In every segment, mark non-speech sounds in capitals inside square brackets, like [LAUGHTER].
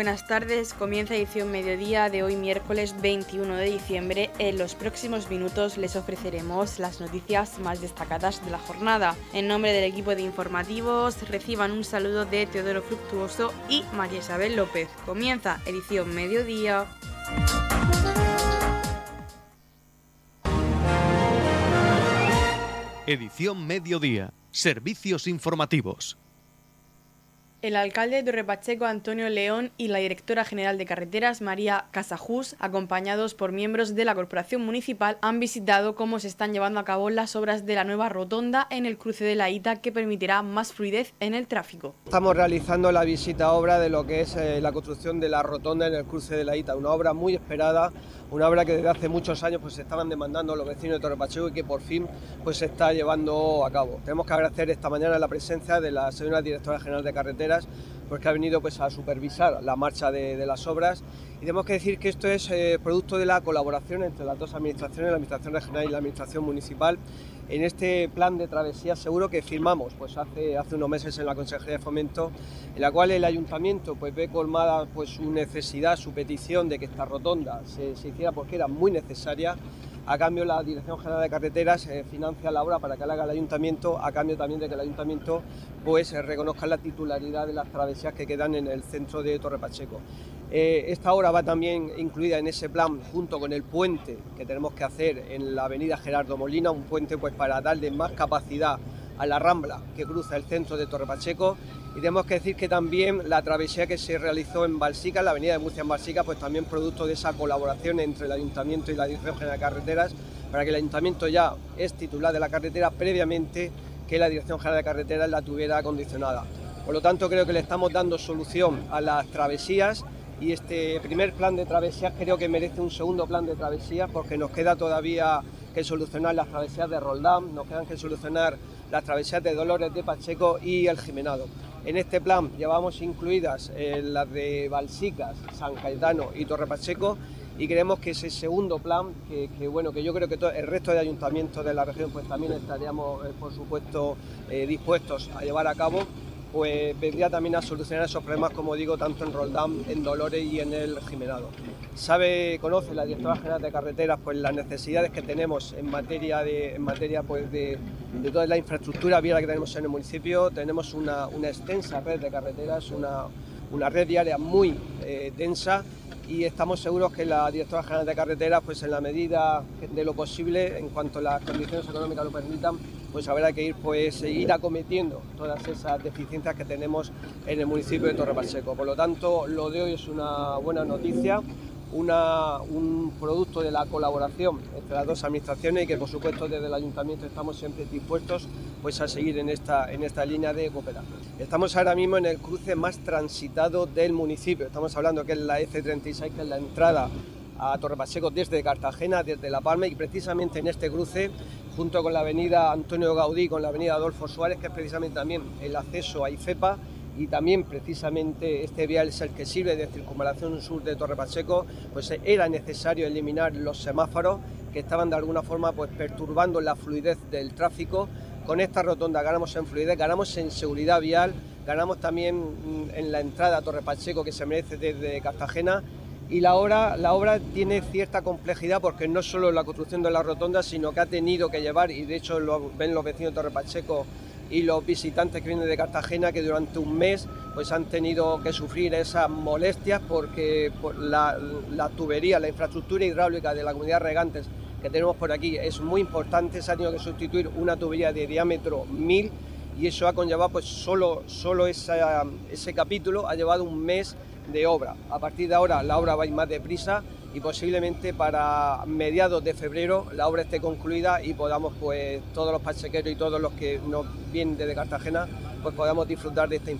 Buenas tardes, comienza edición mediodía de hoy miércoles 21 de diciembre. En los próximos minutos les ofreceremos las noticias más destacadas de la jornada. En nombre del equipo de informativos reciban un saludo de Teodoro Fructuoso y María Isabel López. Comienza edición mediodía. Edición mediodía. Servicios informativos. El alcalde de Repacheco, Antonio León, y la directora general de carreteras, María Casajús, acompañados por miembros de la corporación municipal, han visitado cómo se están llevando a cabo las obras de la nueva rotonda en el cruce de la Ita que permitirá más fluidez en el tráfico. Estamos realizando la visita obra de lo que es eh, la construcción de la rotonda en el cruce de la Ita, una obra muy esperada, una obra que desde hace muchos años pues se estaban demandando los vecinos de Torre Pacheco y que por fin pues se está llevando a cabo. Tenemos que agradecer esta mañana la presencia de la señora directora general de carreteras porque ha venido pues, a supervisar la marcha de, las obras. Y tenemos que decir que esto es eh, producto de la colaboración entre las dos administraciones, la Administración Regional y la Administración Municipal, en este plan de travesía seguro que firmamos pues, hace, hace unos meses en la Consejería de Fomento, en la cual el Ayuntamiento pues, ve colmada pues, su necesidad, su petición de que esta rotonda se, se hiciera porque era muy necesaria a cambio, la Dirección General de Carreteras eh, financia la obra para que la haga el ayuntamiento, a cambio también de que el ayuntamiento pues, eh, reconozca la titularidad de las travesías que quedan en el centro de Torre Pacheco. Eh, esta obra va también incluida en ese plan junto con el puente que tenemos que hacer en la avenida Gerardo Molina, un puente pues, para darle más capacidad a la rambla que cruza el centro de Torre Pacheco y tenemos que decir que también la travesía que se realizó en Balsica, en la avenida de Murcia en Balsica, pues también producto de esa colaboración entre el Ayuntamiento y la Dirección General de Carreteras, para que el Ayuntamiento ya es titular de la carretera previamente que la Dirección General de Carreteras la tuviera acondicionada. Por lo tanto, creo que le estamos dando solución a las travesías y este primer plan de travesías creo que merece un segundo plan de travesías porque nos queda todavía que solucionar las travesías de Roldán, nos quedan que solucionar las travesías de Dolores de Pacheco y el Jimenado. En este plan llevamos incluidas eh, las de Balsicas, San Caetano y Torre Pacheco y creemos que ese segundo plan, que, bueno, que yo creo que todo, el resto de ayuntamientos de la región pues también estaríamos eh, por supuesto eh, dispuestos a llevar a cabo, pues vendría también a solucionar esos problemas, como digo, tanto en Roldán, en Dolores y en el Jimenado. Sabe, conoce la directora general de carreteras pues las necesidades que tenemos en materia de, en materia pues de, toda la infraestructura vial que tenemos en el municipio. Tenemos una, extensa red de carreteras, una, una red diaria muy eh, densa y estamos seguros que la directora general de carreteras, pues en la medida de lo posible, en cuanto las condiciones económicas lo permitan, pues habrá que ir, pues, ir acometiendo todas esas deficiencias que tenemos en el municipio de Torre Pacheco. Por lo tanto, lo de hoy es una buena noticia un producto de la colaboración entre las dos administraciones y que por supuesto desde el ayuntamiento estamos siempre dispuestos pues, a seguir en esta, en esta línea de cooperación. Estamos ahora mismo en el cruce más transitado del municipio, estamos hablando que es la F36, que es la entrada a Torre Pacheco desde Cartagena, desde La Palma y precisamente en este cruce, junto con la avenida Antonio Gaudí, con la avenida Adolfo Suárez, que es precisamente también el acceso a IFEPA, y también precisamente este vial es el que sirve de circunvalación sur de Torre Pacheco, pues era necesario eliminar los semáforos que estaban de alguna forma pues perturbando la fluidez del tráfico. Con esta rotonda ganamos en fluidez, ganamos en seguridad vial, ganamos también mm, en la entrada a Torre Pacheco que se merece desde Cartagena y la obra, la obra tiene cierta complejidad porque no solo la construcción de la rotonda, sino que ha tenido que llevar, y de hecho lo ven los vecinos de Torre Pacheco, y los visitantes que vienen de Cartagena que durante un mes pues han tenido que sufrir esas molestias porque la, tubería, la infraestructura hidráulica de la comunidad regantes que tenemos por aquí es muy importante, se ha tenido que sustituir una tubería de diámetro 1000 y eso ha conllevado pues solo, solo ese capítulo ha llevado un mes de obra. A partir de ahora la obra va a ir más deprisa y posiblemente para mediados de febrero la obra esté concluida y podamos pues todos los pachequeros y todos los que nos vienen desde Cartagena pues podamos disfrutar de esta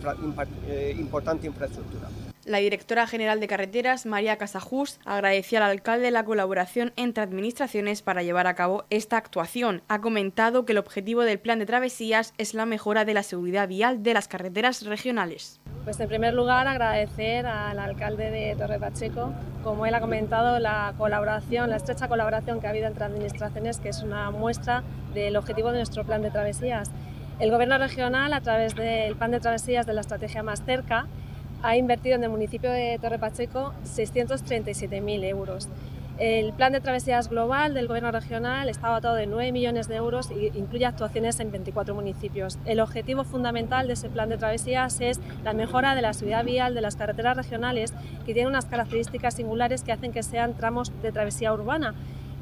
eh, importante infraestructura. La directora general de carreteras, María Casajús, agradeció al alcalde la colaboración entre administraciones para llevar a cabo esta actuación. Ha comentado que el objetivo del plan de travesías es la mejora de la seguridad vial de las carreteras regionales. Pues en primer lugar agradecer al alcalde de Torre Pacheco, como él ha comentado, la colaboración, la estrecha colaboración que ha habido entre administraciones, que es una muestra del objetivo de nuestro plan de travesías. El Gobierno regional, a través del plan de travesías de la estrategia Más Cerca, ha invertido en el municipio de Torre Pacheco 637.000 euros. El plan de travesías global del Gobierno regional está dotado de 9 millones de euros e incluye actuaciones en 24 municipios. El objetivo fundamental de ese plan de travesías es la mejora de la seguridad vial de las carreteras regionales que tienen unas características singulares que hacen que sean tramos de travesía urbana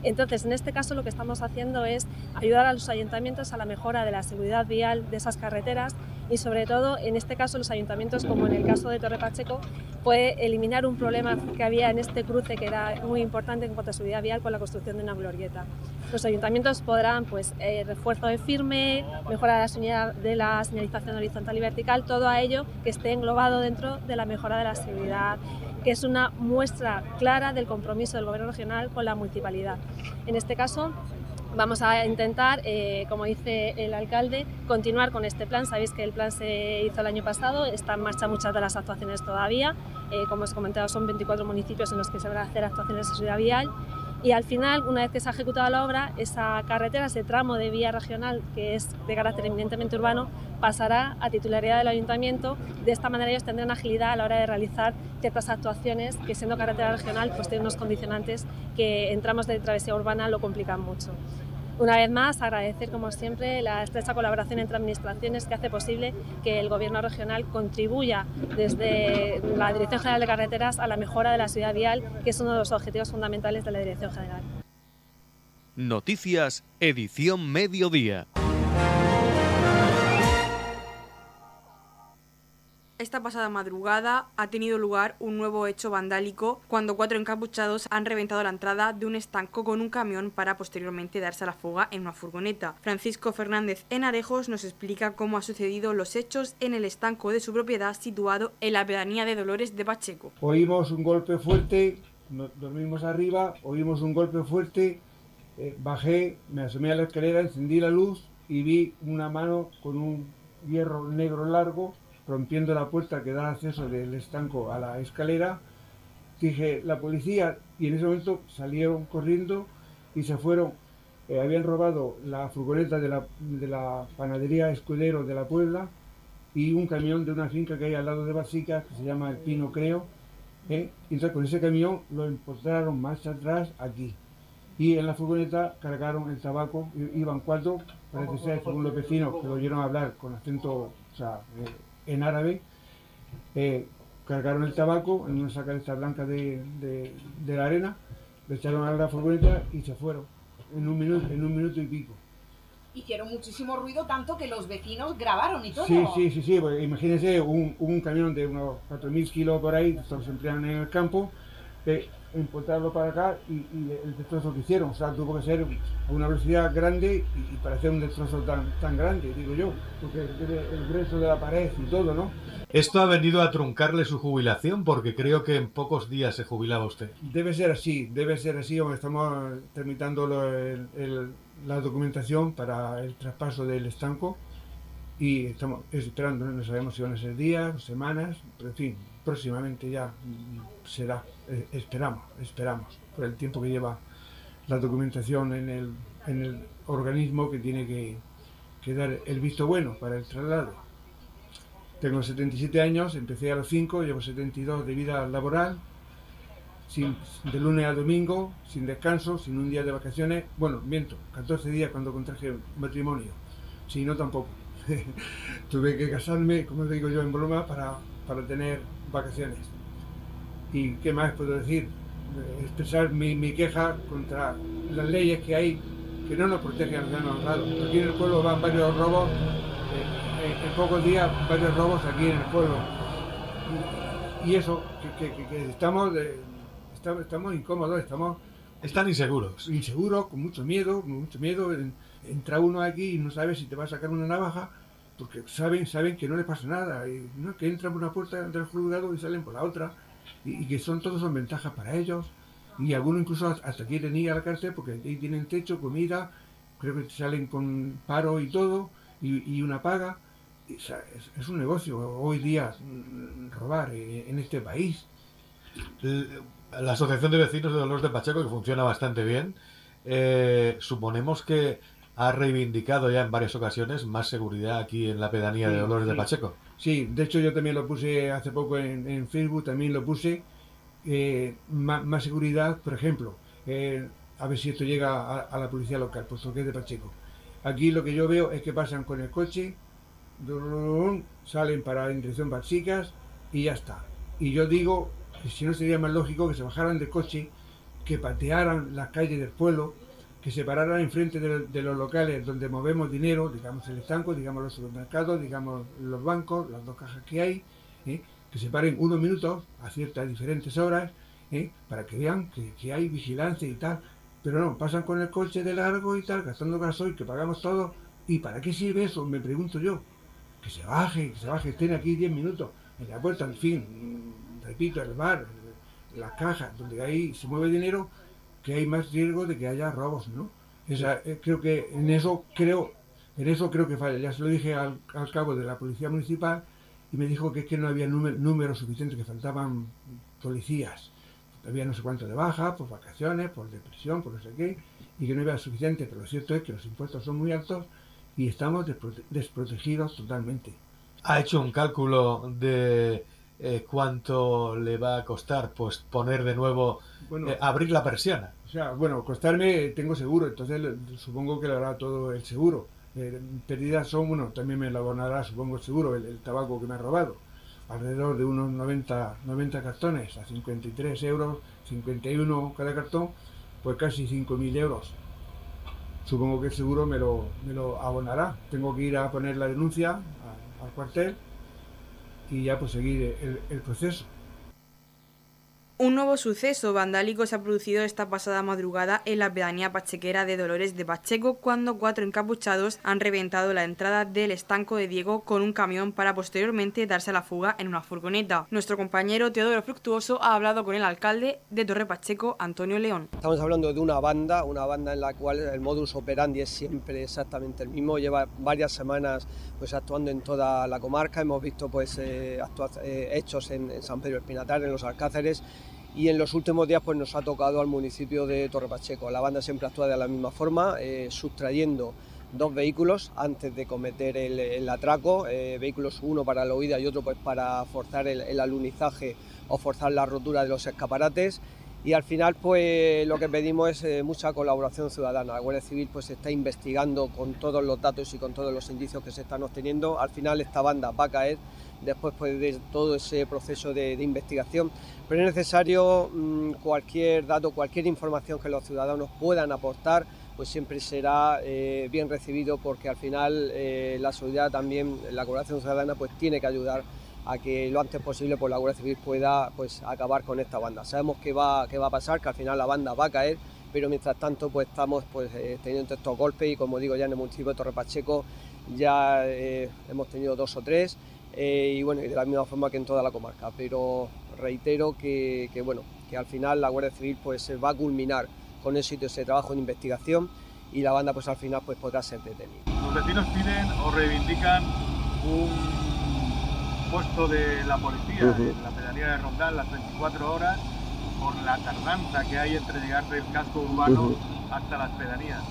entonces, en este caso lo que estamos haciendo es ayudar a los ayuntamientos a la mejora de la seguridad vial de esas carreteras y sobre todo, en este caso, los ayuntamientos, como en el caso de Torre Pacheco, puede eliminar un problema que había en este cruce que era muy importante en cuanto a seguridad vial con la construcción de una glorieta. Los ayuntamientos podrán, pues, eh, refuerzo de firme, mejora de la señalización horizontal y vertical, todo ello que esté englobado dentro de la mejora de la seguridad que es una muestra clara del compromiso del Gobierno regional con la municipalidad. En este caso, vamos a intentar, eh, como dice el alcalde, continuar con este plan. Sabéis que el plan se hizo el año pasado, está en marcha muchas de las actuaciones todavía. Eh, como os he comentado, son 24 municipios en los que se van a hacer actuaciones de seguridad vial y al final, una vez que se ha ejecutado la obra, esa carretera, ese tramo de vía regional que es de carácter eminentemente urbano, pasará a titularidad del ayuntamiento. De esta manera ellos tendrán agilidad a la hora de realizar ciertas actuaciones que siendo carretera regional pues tienen unos condicionantes que en tramos de travesía urbana lo complican mucho. Una vez más, agradecer como siempre la estrecha colaboración entre administraciones que hace posible que el Gobierno regional contribuya desde la Dirección General de Carreteras a la mejora de la ciudad vial, que es uno de los objetivos fundamentales de la Dirección General. Noticias, edición mediodía. Esta pasada madrugada ha tenido lugar un nuevo hecho vandálico cuando cuatro encapuchados han reventado la entrada de un estanco con un camión para posteriormente darse a la fuga en una furgoneta. Francisco Fernández Enarejos nos explica cómo han sucedido los hechos en el estanco de su propiedad situado en la pedanía de Dolores de Pacheco. Oímos un golpe fuerte, dormimos arriba, oímos un golpe fuerte, eh, bajé, me asomé a la escalera, encendí la luz y vi una mano con un hierro negro largo rompiendo la puerta que da acceso del estanco a la escalera. Dije, la policía, y en ese momento salieron corriendo y se fueron. Eh, habían robado la furgoneta de la, de la, panadería Escudero de la Puebla y un camión de una finca que hay al lado de Basica, que se llama El Pino Creo. ¿eh? Entonces con ese camión lo empotraron más atrás aquí. Y en la furgoneta cargaron el tabaco, iban cuatro, parece ser, según los vecinos, que lo oyeron hablar con acento, o sea, eh, en árabe, eh, cargaron el tabaco en una saca blanca de, de, la arena, le echaron a la furgoneta y se fueron en un minuto, en un minuto y pico. Hicieron muchísimo ruido, tanto que los vecinos grabaron y todo. Sí, sí, sí, sí. Pues imagínense un, un camión de unos 4.000 kilos por ahí, se emplean en el campo, eh, importarlo para acá y, el destrozo que hicieron. O sea, tuvo que ser a una velocidad grande y, para hacer un destrozo tan, tan grande, digo yo, porque el grueso de la pared y todo, ¿no? Esto ha venido a truncarle su jubilación porque creo que en pocos días se jubilaba usted. Debe ser así, debe ser así, estamos terminando la documentación para el traspaso del estanco y estamos esperando, no sabemos si van a ser días, semanas, pero en fin, próximamente ya será, eh, esperamos, esperamos, por el tiempo que lleva la documentación en el, en el organismo que tiene que, que, dar el visto bueno para el traslado. Tengo 77 años, empecé a los 5, llevo 72 de vida laboral, sin, de lunes a domingo, sin descanso, sin un día de vacaciones. Bueno, miento, 14 días cuando contraje matrimonio, si no tampoco. [LAUGHS] Tuve que casarme, como digo yo en broma, para, para tener vacaciones. ¿Y qué más puedo decir? Expresar mi, mi queja contra las leyes que hay que no nos protegen a los honrados. Aquí en el pueblo van varios robos, eh, en pocos días varios robos aquí en el pueblo. Y, eso, que, que, estamos, estamos, estamos, incómodos, estamos... Están inseguros. Inseguros, con mucho miedo, con mucho miedo. Entra uno aquí y no sabe si te va a sacar una navaja porque saben, saben que no les pasa nada, y, que entran por una puerta del juzgado y salen por la otra, y, que son todos son ventajas para ellos, y algunos incluso hasta quieren ir a la cárcel porque ahí tienen techo, comida, creo que salen con paro y todo, y, una paga. es, un negocio hoy día mm, robar en este país. La Asociación de Vecinos de Dolores de Pacheco, que funciona bastante bien, eh, suponemos que ha reivindicado ya en varias ocasiones más seguridad aquí en la pedanía de Dolores de Pacheco. Sí, de hecho yo también lo puse hace poco en, Facebook, también lo puse. Eh, más, seguridad, por ejemplo, eh, a ver si esto llega a, la policía local, puesto que es de Pacheco. Aquí lo que yo veo es que pasan con el coche, salen para en dirección Chicas y ya está. Y yo digo si no sería más lógico que se bajaran del coche, que patearan las calles del pueblo, que se pararan enfrente de, de los locales donde movemos dinero, digamos el estanco, digamos los supermercados, digamos los bancos, las dos cajas que hay, ¿eh? que se paren unos minutos a ciertas diferentes horas, ¿eh? para que vean que, hay vigilancia y tal. Pero no, pasan con el coche de largo y tal, gastando gasoil, que pagamos todo. ¿Y para qué sirve eso? Me pregunto yo. Que se baje, que se baje, estén aquí 10 minutos en la puerta, en fin, repito, el bar, las cajas, donde ahí se mueve dinero, que hay más riesgo de que haya robos, ¿no? Eh, creo que en eso creo, en eso creo que falla. Ya se lo dije al, cabo de la policía municipal y me dijo que es que no había número, número suficiente, que faltaban policías. Había no sé cuánto de baja, por vacaciones, por depresión, por no sé qué, y que no había suficiente. Pero lo cierto es que los impuestos son muy altos y estamos desprotegidos totalmente. ¿Ha hecho un cálculo de eh, cuánto le va a costar pues poner de nuevo, eh, abrir la persiana? O sea, bueno, costarme tengo seguro, entonces supongo que le hará todo el seguro. Eh, pérdidas son, bueno, también me lo abonará, supongo, el seguro, el, tabaco que me ha robado. Alrededor de unos 90, 90 cartones a 53 euros, 51 cada cartón, pues casi 5.000 euros. Supongo que el seguro me lo, me lo abonará. Tengo que ir a poner la denuncia al cuartel y ya pues seguir el proceso. Un nuevo suceso vandálico se ha producido esta pasada madrugada en la pedanía pachequera de Dolores de Pacheco cuando cuatro encapuchados han reventado la entrada del estanco de Diego con un camión para posteriormente darse a la fuga en una furgoneta. Nuestro compañero Teodoro Fructuoso ha hablado con el alcalde de Torre Pacheco, Antonio León. Estamos hablando de una banda, una banda en la cual el modus operandi es siempre exactamente el mismo. Lleva varias semanas pues actuando en toda la comarca. Hemos visto pues eh, eh, hechos en, en San Pedro Espinatar, en los Alcáceres y en los últimos días pues nos ha tocado al municipio de Torre Pacheco. La banda siempre actúa de la misma forma, eh, sustrayendo dos vehículos antes de cometer el, atraco, eh, vehículos uno para la huida y otro pues para forzar el, alunizaje o forzar la rotura de los escaparates y al final pues lo que pedimos es eh, mucha colaboración ciudadana. La Guardia Civil pues está investigando con todos los datos y con todos los indicios que se están obteniendo. Al final esta banda va a caer después pues, de todo ese proceso de, investigación. Pero es necesario mm, cualquier dato, cualquier información que los ciudadanos puedan aportar, pues siempre será eh, bien recibido porque al final eh, la seguridad también, la colaboración ciudadana, pues tiene que ayudar a que lo antes posible pues, la Guardia Civil pueda pues, acabar con esta banda. Sabemos que va, que va a pasar, que al final la banda va a caer, pero mientras tanto pues, estamos pues, eh, teniendo estos golpes y como digo ya en el municipio de Torre Pacheco ya hemos tenido dos o tres eh, y bueno, de la misma forma que en toda la comarca. Pero reitero que, bueno, que al final la Guardia Civil pues se va a culminar con éxito ese trabajo de investigación y la banda pues al final pues podrá ser detenida. Los vecinos piden o reivindican un puesto de la policía en la pedanía de Rondal las 24 horas por la tardanza que hay entre llegar del casco urbano hasta las pedanías.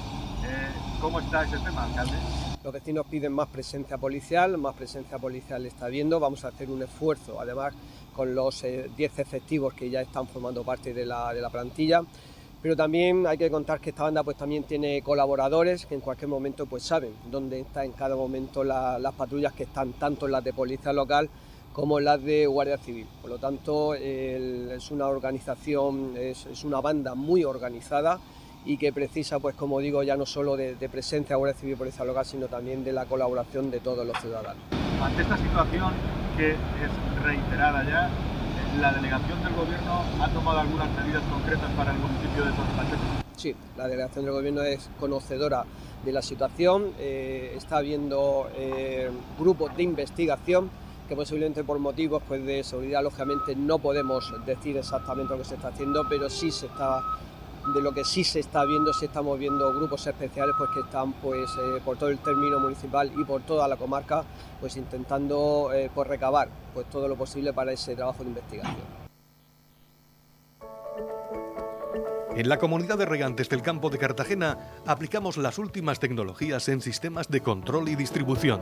Eh, ¿Cómo está ese tema, alcalde? Los vecinos piden más presencia policial, más presencia policial está viendo. Vamos a hacer un esfuerzo, además, con los 10 eh, efectivos que ya están formando parte de la, plantilla. Pero también hay que contar que esta banda pues también tiene colaboradores que en cualquier momento pues saben dónde están en cada momento las patrullas que están tanto las de policía local como las de Guardia Civil. Por lo tanto, es una organización, es una banda muy organizada y que precisa, pues como digo, ya no solo de, presencia de Guardia Civil y Policía Local, sino también de la colaboración de todos los ciudadanos. Ante esta situación que es reiterada ya, ¿la delegación del Gobierno ha tomado algunas medidas concretas para el municipio de Torre Sí, la delegación del Gobierno es conocedora de la situación, eh, está habiendo eh, grupos de investigación que posiblemente por motivos pues, de seguridad, lógicamente, no podemos decir exactamente lo que se está haciendo, pero sí se está de lo que sí se está viendo, se estamos viendo grupos especiales pues que están pues eh, por todo el término municipal y por toda la comarca pues intentando eh, pues recabar pues todo lo posible para ese trabajo de investigación. En la comunidad de regantes del campo de Cartagena aplicamos las últimas tecnologías en sistemas de control y distribución,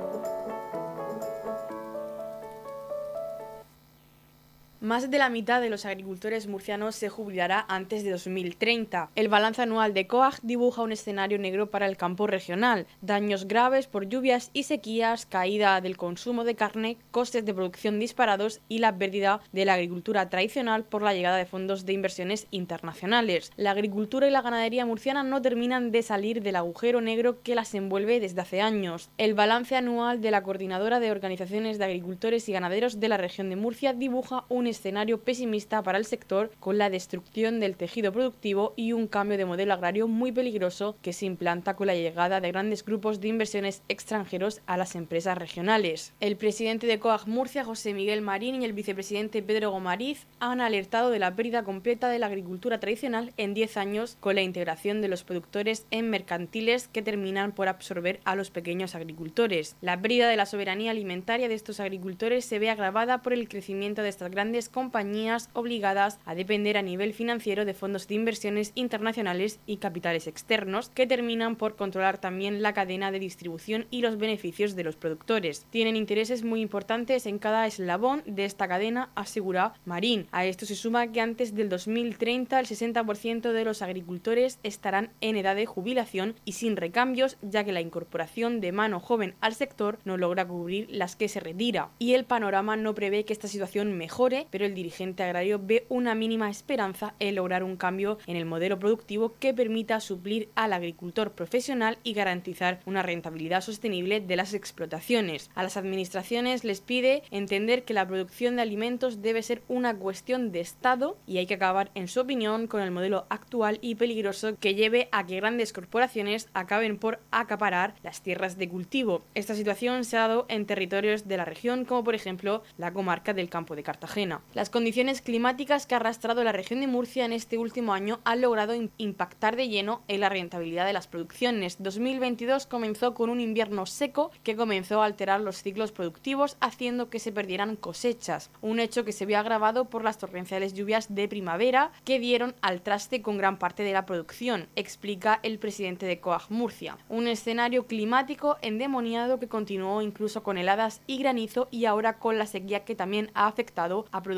Más de la mitad de los agricultores murcianos se jubilará antes de 2030. El balance anual de COAG dibuja un escenario negro para el campo regional. Daños graves por lluvias y sequías, caída del consumo de carne, costes de producción disparados y la pérdida de la agricultura tradicional por la llegada de fondos de inversiones internacionales. La agricultura y la ganadería murciana no terminan de salir del agujero negro que las envuelve desde hace años. El balance anual de la Coordinadora de Organizaciones de Agricultores y Ganaderos de la región de Murcia dibuja un escenario pesimista para el sector con la destrucción del tejido productivo y un cambio de modelo agrario muy peligroso que se implanta con la llegada de grandes grupos de inversiones extranjeros a las empresas regionales. El presidente de COAG Murcia, José Miguel Marín, y el vicepresidente Pedro Gomariz han alertado de la pérdida completa de la agricultura tradicional en 10 años con la integración de los productores en mercantiles que terminan por absorber a los pequeños agricultores. La pérdida de la soberanía alimentaria de estos agricultores se ve agravada por el crecimiento de estas grandes compañías obligadas a depender a nivel financiero de fondos de inversiones internacionales y capitales externos que terminan por controlar también la cadena de distribución y los beneficios de los productores. Tienen intereses muy importantes en cada eslabón de esta cadena, asegura Marín. A esto se suma que antes del 2030 el 60% de los agricultores estarán en edad de jubilación y sin recambios, ya que la incorporación de mano joven al sector no logra cubrir las que se retira. Y el panorama no prevé que esta situación mejore, pero el dirigente agrario ve una mínima esperanza en lograr un cambio en el modelo productivo que permita suplir al agricultor profesional y garantizar una rentabilidad sostenible de las explotaciones. A las administraciones les pide entender que la producción de alimentos debe ser una cuestión de Estado y hay que acabar, en su opinión, con el modelo actual y peligroso que lleve a que grandes corporaciones acaben por acaparar las tierras de cultivo. Esta situación se ha dado en territorios de la región como por ejemplo la comarca del campo de Cartagena. Las condiciones climáticas que ha arrastrado la región de Murcia en este último año han logrado impactar de lleno en la rentabilidad de las producciones. 2022 comenzó con un invierno seco que comenzó a alterar los ciclos productivos haciendo que se perdieran cosechas, un hecho que se vio agravado por las torrenciales lluvias de primavera que dieron al traste con gran parte de la producción, explica el presidente de COAG Murcia. Un escenario climático endemoniado que continuó incluso con heladas y granizo y ahora con la sequía que también ha afectado a producciones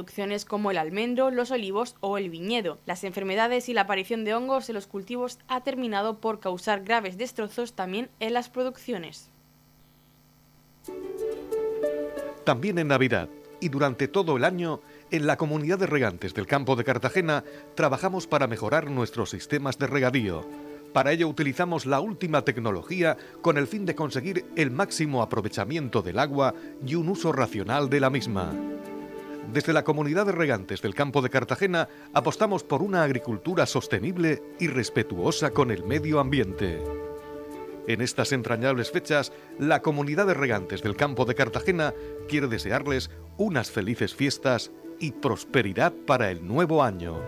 como el almendro, los olivos o el viñedo. Las enfermedades y la aparición de hongos en los cultivos ha terminado por causar graves destrozos también en las producciones. También en Navidad y durante todo el año, en la comunidad de regantes del campo de Cartagena trabajamos para mejorar nuestros sistemas de regadío. Para ello utilizamos la última tecnología con el fin de conseguir el máximo aprovechamiento del agua y un uso racional de la misma. Desde la comunidad de regantes del campo de Cartagena apostamos por una agricultura sostenible y respetuosa con el medio ambiente. En estas entrañables fechas, la comunidad de regantes del campo de Cartagena quiere desearles unas felices fiestas y prosperidad para el nuevo año.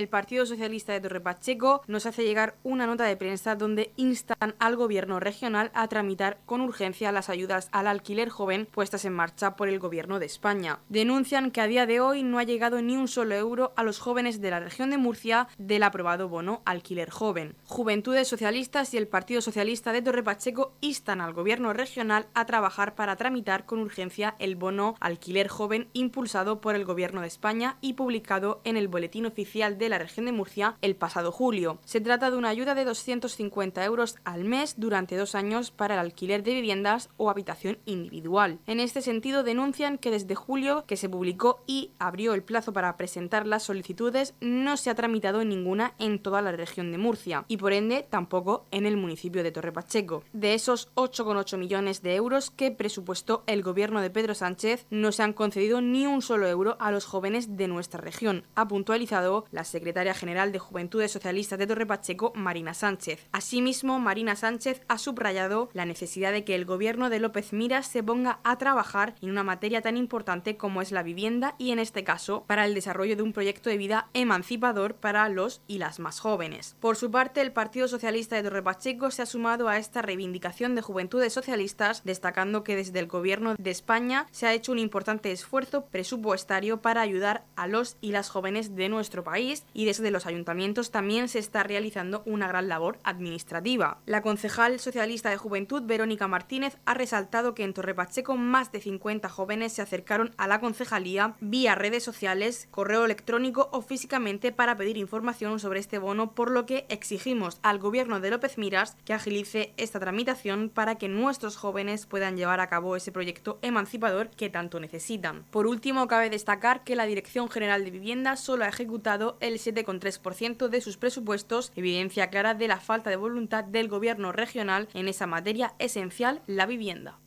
El Partido Socialista de Torre Pacheco nos hace llegar una nota de prensa donde instan al gobierno regional a tramitar con urgencia las ayudas al alquiler joven puestas en marcha por el gobierno de España. Denuncian que a día de hoy no ha llegado ni un solo euro a los jóvenes de la región de Murcia del aprobado bono alquiler joven. Juventudes Socialistas y el Partido Socialista de Torre Pacheco instan al gobierno regional a trabajar para tramitar con urgencia el bono alquiler joven impulsado por el gobierno de España y publicado en el boletín oficial de la región de Murcia el pasado julio. Se trata de una ayuda de 250 euros al mes durante dos años para el alquiler de viviendas o habitación individual. En este sentido, denuncian que desde julio, que se publicó y abrió el plazo para presentar las solicitudes, no se ha tramitado ninguna en toda la región de Murcia y por ende tampoco en el municipio de Torre Pacheco. De esos 8,8 millones de euros que presupuestó el gobierno de Pedro Sánchez, no se han concedido ni un solo euro a los jóvenes de nuestra región, ha puntualizado la secretaria secretaria general de Juventudes Socialistas de Torre Pacheco, Marina Sánchez. Asimismo, Marina Sánchez ha subrayado la necesidad de que el gobierno de López Miras se ponga a trabajar en una materia tan importante como es la vivienda y, en este caso, para el desarrollo de un proyecto de vida emancipador para los y las más jóvenes. Por su parte, el Partido Socialista de Torre Pacheco se ha sumado a esta reivindicación de Juventudes Socialistas, destacando que desde el Gobierno de España se ha hecho un importante esfuerzo presupuestario para ayudar a los y las jóvenes de nuestro país y desde los ayuntamientos también se está realizando una gran labor administrativa. La concejal socialista de Juventud, Verónica Martínez, ha resaltado que en Torre Pacheco más de 50 jóvenes se acercaron a la concejalía vía redes sociales, correo electrónico o físicamente para pedir información sobre este bono, por lo que exigimos al gobierno de López Miras que agilice esta tramitación para que nuestros jóvenes puedan llevar a cabo ese proyecto emancipador que tanto necesitan. Por último, cabe destacar que la Dirección General de Vivienda solo ha ejecutado el 7,3% de sus presupuestos, evidencia clara de la falta de voluntad del gobierno regional en esa materia esencial, la vivienda.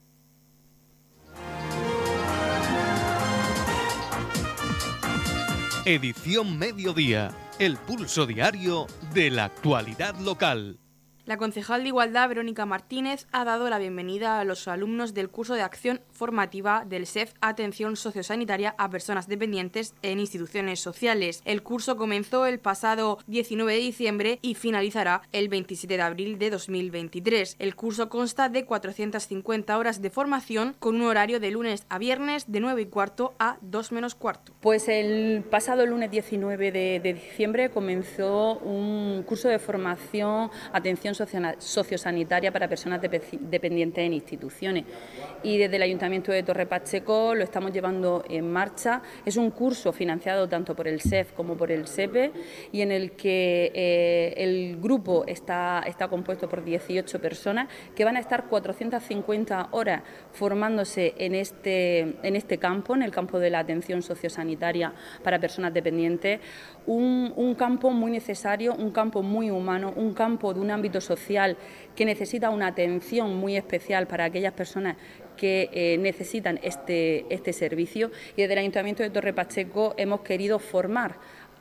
Edición Mediodía, el pulso diario de la actualidad local. La concejal de Igualdad, Verónica Martínez, ha dado la bienvenida a los alumnos del curso de acción formativa del SEF Atención Sociosanitaria a Personas Dependientes en Instituciones Sociales. El curso comenzó el pasado 19 de diciembre y finalizará el 27 de abril de 2023. El curso consta de 450 horas de formación con un horario de lunes a viernes de 9 y cuarto a 2 menos cuarto. Pues el pasado lunes 19 de, de diciembre comenzó un curso de formación Atención sociosanitaria para personas dependientes en instituciones. Y desde el Ayuntamiento de Torre Pacheco lo estamos llevando en marcha. Es un curso financiado tanto por el SEF como por el SEPE y en el que eh, el grupo está, está compuesto por 18 personas que van a estar 450 horas formándose en este, en este campo, en el campo de la atención sociosanitaria para personas dependientes. Un, campo muy necesario, un campo muy humano, un campo de un ámbito social que necesita una atención muy especial para aquellas personas que eh, necesitan este, este servicio. Y desde el Ayuntamiento de Torre Pacheco hemos querido formar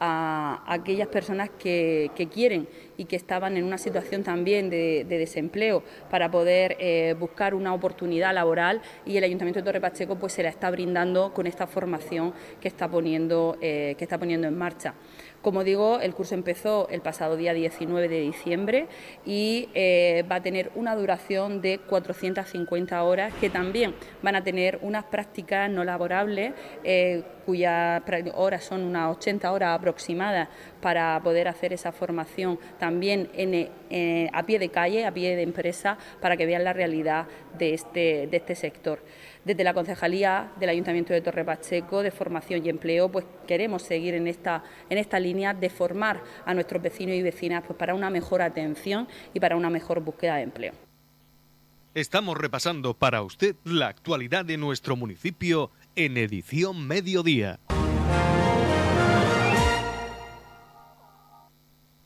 a, aquellas personas que, quieren y que estaban en una situación también de, desempleo para poder eh, buscar una oportunidad laboral y el Ayuntamiento de Torre Pacheco pues se la está brindando con esta formación que está poniendo, eh, que está poniendo en marcha. Como digo, el curso empezó el pasado día 19 de diciembre y eh, va a tener una duración de 450 horas que también van a tener unas prácticas no laborables eh, cuyas horas son unas 80 horas aproximadas para poder hacer esa formación también eh, a pie de calle, a pie de empresa, para que vean la realidad de este, de este sector. Desde la Concejalía del Ayuntamiento de Torre Pacheco de Formación y Empleo, pues queremos seguir en esta, en esta línea de formar a nuestros vecinos y vecinas pues, para una mejor atención y para una mejor búsqueda de empleo. Estamos repasando para usted la actualidad de nuestro municipio en edición mediodía.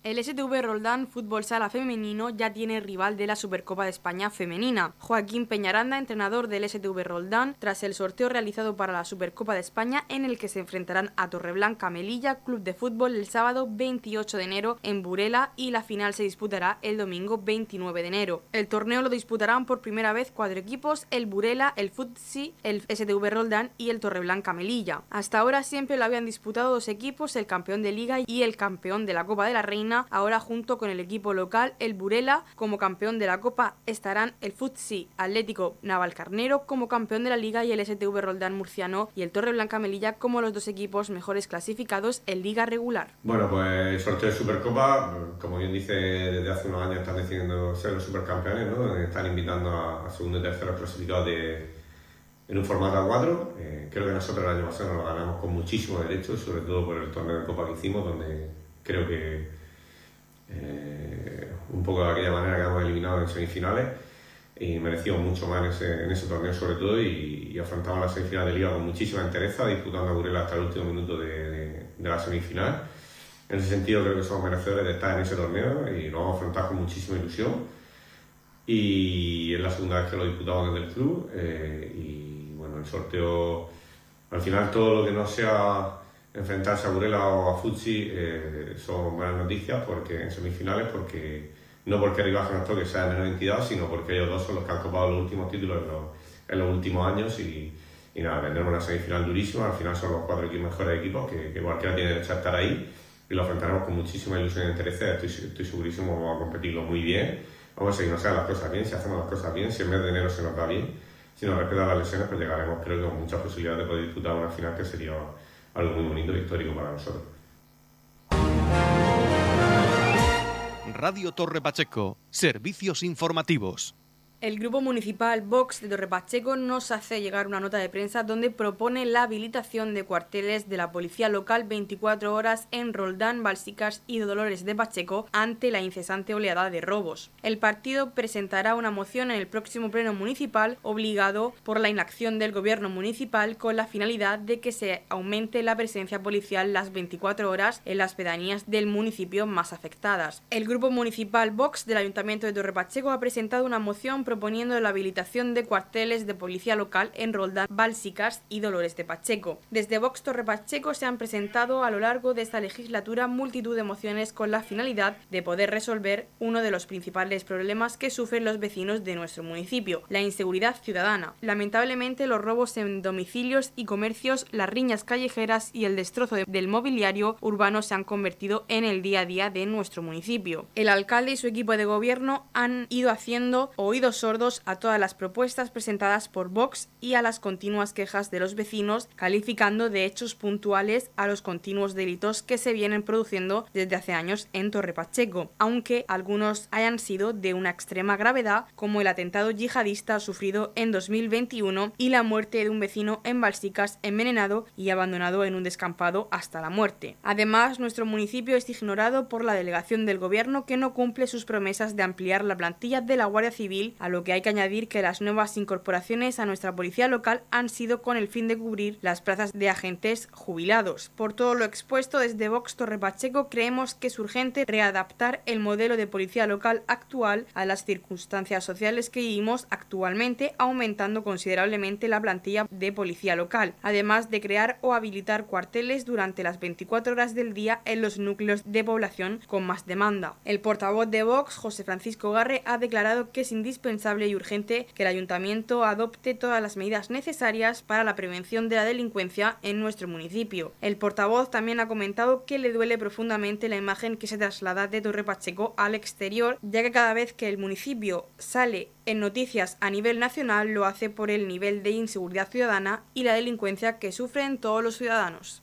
El STV Roldán Fútbol Sala Femenino ya tiene rival de la Supercopa de España Femenina. Joaquín Peñaranda, entrenador del STV Roldán, tras el sorteo realizado para la Supercopa de España en el que se enfrentarán a Torreblanca Melilla Club de Fútbol el sábado 28 de enero en Burela y la final se disputará el domingo 29 de enero. El torneo lo disputarán por primera vez cuatro equipos, el Burela, el Futsi, el STV Roldán y el Torreblanca Melilla. Hasta ahora siempre lo habían disputado dos equipos, el campeón de liga y el campeón de la Copa de la Reina ahora junto con el equipo local, el Burela, como campeón de la Copa, estarán el Futsi Atlético Navalcarnero como campeón de la Liga y el STV Roldán Murciano y el Torre Blanca Melilla como los dos equipos mejores clasificados en Liga regular. Bueno, pues sorteo de Supercopa, como bien dice, desde hace unos años están decidiendo ser los supercampeones, ¿no? Están invitando a, segundo y tercero clasificados en un formato a cuatro. Eh, creo que nosotros el año pasado nos lo ganamos con muchísimo derecho, sobre todo por el torneo de Copa que hicimos, donde creo que eh, un poco de aquella manera que hemos eliminado en semifinales y merecíamos mucho más en ese, torneo sobre todo y, afrontamos la semifinal de liga con muchísima entereza, disputando a Burela hasta el último minuto de, la semifinal. En ese sentido creo que somos merecedores de estar en ese torneo y lo vamos a afrontar con muchísima ilusión. Y es la segunda vez que lo disputamos desde el club eh, y bueno, el sorteo, al final todo lo que no sea enfrentarse a Burela o a Futsi eh, son buenas noticias porque en semifinales, porque no porque Rivas nos toque sea de menor entidad, sino porque ellos dos son los que han copado los últimos títulos en los, últimos años y, y nada, tendremos una semifinal durísima, al final son los cuatro mejores equipos que, que cualquiera tiene derecho a estar ahí y lo enfrentaremos con muchísima ilusión y interés, estoy, estoy segurísimo vamos a competirlo muy bien, vamos a seguir, nos hagan las cosas bien, si hacemos las cosas bien, si en mes de enero se nos da bien, si nos respeta las lesiones, pues llegaremos creo que con muchas posibilidades de poder disputar una final que sería algo muy bonito y histórico para nosotros. Radio Torre Pacheco, servicios informativos. El Grupo Municipal Vox de Torre Pacheco nos hace llegar una nota de prensa donde propone la habilitación de cuarteles de la Policía Local 24 horas en Roldán, Balsicas y Dolores de Pacheco ante la incesante oleada de robos. El partido presentará una moción en el próximo Pleno Municipal obligado por la inacción del Gobierno Municipal con la finalidad de que se aumente la presencia policial las 24 horas en las pedanías del municipio más afectadas. El Grupo Municipal Vox del Ayuntamiento de Torre Pacheco ha presentado una moción proponiendo la habilitación de cuarteles de policía local en Roldán, Bálsicas y Dolores de Pacheco. Desde Vox Torre Pacheco se han presentado a lo largo de esta legislatura multitud de mociones con la finalidad de poder resolver uno de los principales problemas que sufren los vecinos de nuestro municipio, la inseguridad ciudadana. Lamentablemente los robos en domicilios y comercios, las riñas callejeras y el destrozo del mobiliario urbano se han convertido en el día a día de nuestro municipio. El alcalde y su equipo de gobierno han ido haciendo oídos sordos a todas las propuestas presentadas por Vox y a las continuas quejas de los vecinos, calificando de hechos puntuales a los continuos delitos que se vienen produciendo desde hace años en Torre Pacheco, aunque algunos hayan sido de una extrema gravedad, como el atentado yihadista sufrido en 2021 y la muerte de un vecino en Balsicas envenenado y abandonado en un descampado hasta la muerte. Además, nuestro municipio es ignorado por la delegación del gobierno que no cumple sus promesas de ampliar la plantilla de la Guardia Civil a lo que hay que añadir que las nuevas incorporaciones a nuestra policía local han sido con el fin de cubrir las plazas de agentes jubilados. Por todo lo expuesto desde Vox Torre Pacheco creemos que es urgente readaptar el modelo de policía local actual a las circunstancias sociales que vivimos actualmente, aumentando considerablemente la plantilla de policía local, además de crear o habilitar cuarteles durante las 24 horas del día en los núcleos de población con más demanda. El portavoz de Vox, José Francisco Garre, ha declarado que es indispensable y urgente que el ayuntamiento adopte todas las medidas necesarias para la prevención de la delincuencia en nuestro municipio. El portavoz también ha comentado que le duele profundamente la imagen que se traslada de Torre Pacheco al exterior, ya que cada vez que el municipio sale en noticias a nivel nacional lo hace por el nivel de inseguridad ciudadana y la delincuencia que sufren todos los ciudadanos.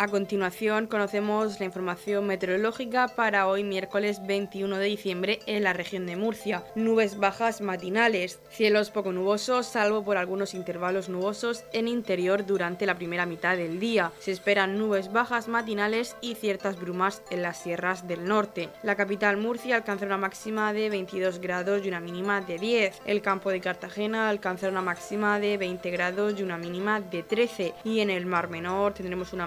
A continuación conocemos la información meteorológica para hoy miércoles 21 de diciembre en la región de Murcia. Nubes bajas matinales, cielos poco nubosos salvo por algunos intervalos nubosos en interior durante la primera mitad del día. Se esperan nubes bajas matinales y ciertas brumas en las sierras del norte. La capital Murcia alcanza una máxima de 22 grados y una mínima de 10. El campo de Cartagena alcanza una máxima de 20 grados y una mínima de 13. Y en el Mar Menor tendremos una